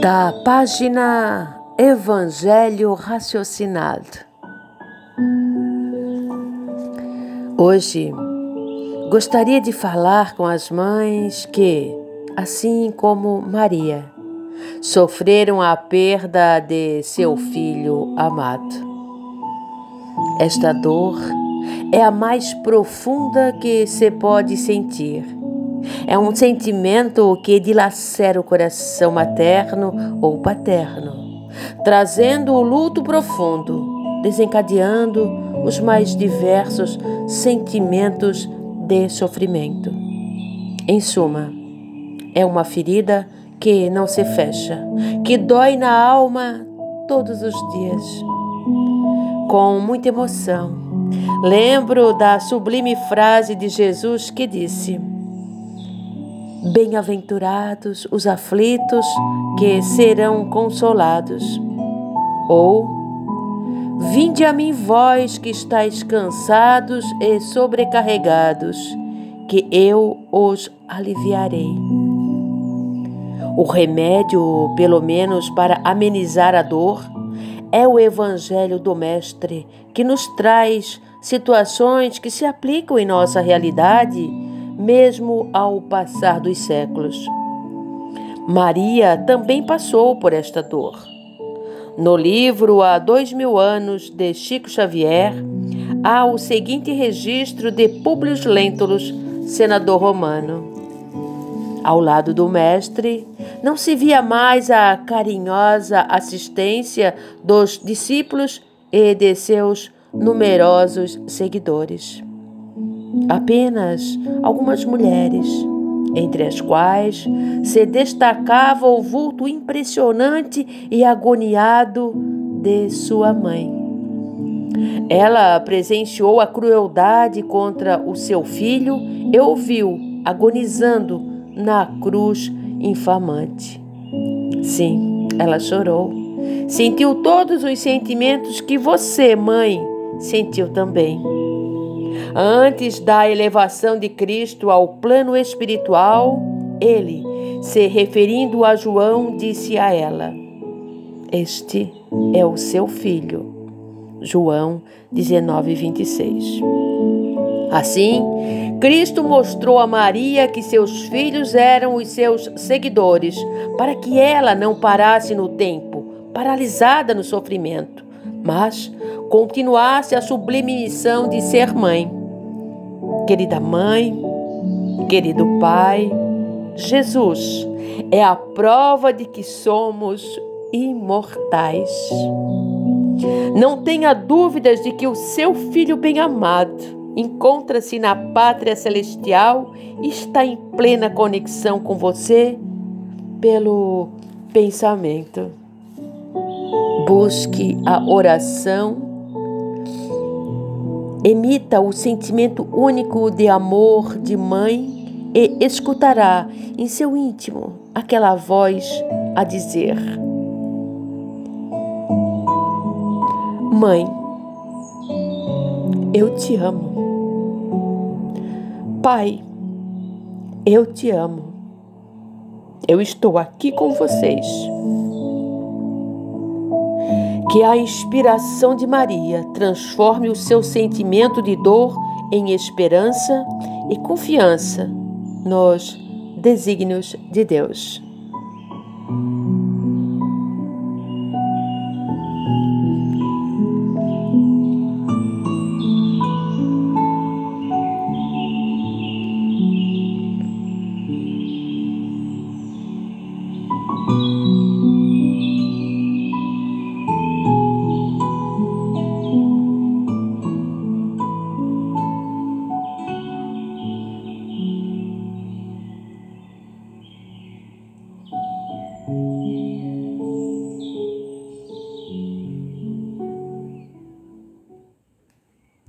Da página Evangelho Raciocinado. Hoje gostaria de falar com as mães que, assim como Maria, sofreram a perda de seu filho amado. Esta dor é a mais profunda que se pode sentir. É um sentimento que dilacera o coração materno ou paterno, trazendo o luto profundo, desencadeando os mais diversos sentimentos de sofrimento. Em suma, é uma ferida que não se fecha, que dói na alma todos os dias. Com muita emoção, Lembro da sublime frase de Jesus que disse: Bem-aventurados os aflitos que serão consolados. Ou, Vinde a mim, vós que estáis cansados e sobrecarregados, que eu os aliviarei. O remédio, pelo menos para amenizar a dor, é o Evangelho do Mestre que nos traz situações que se aplicam em nossa realidade, mesmo ao passar dos séculos. Maria também passou por esta dor. No livro Há Dois Mil Anos, de Chico Xavier, há o seguinte registro de Públio Lentulus, senador romano. Ao lado do mestre, não se via mais a carinhosa assistência dos discípulos e de seus numerosos seguidores. Apenas algumas mulheres, entre as quais se destacava o vulto impressionante e agoniado de sua mãe. Ela presenciou a crueldade contra o seu filho e ouviu agonizando na cruz infamante. Sim, ela chorou. Sentiu todos os sentimentos que você, mãe, sentiu também. Antes da elevação de Cristo ao plano espiritual, ele, se referindo a João, disse a ela: Este é o seu filho. João 19, 26. Assim, Cristo mostrou a Maria que seus filhos eram os seus seguidores, para que ela não parasse no tempo, paralisada no sofrimento, mas continuasse a sublime missão de ser mãe. Querida mãe, querido pai, Jesus é a prova de que somos imortais. Não tenha dúvidas de que o seu filho bem-amado encontra-se na pátria celestial e está em plena conexão com você pelo pensamento. Busque a oração, emita o sentimento único de amor de mãe e escutará em seu íntimo aquela voz a dizer: Mãe, eu te amo. Pai, eu te amo. Eu estou aqui com vocês. Que a inspiração de Maria transforme o seu sentimento de dor em esperança e confiança nos desígnios de Deus.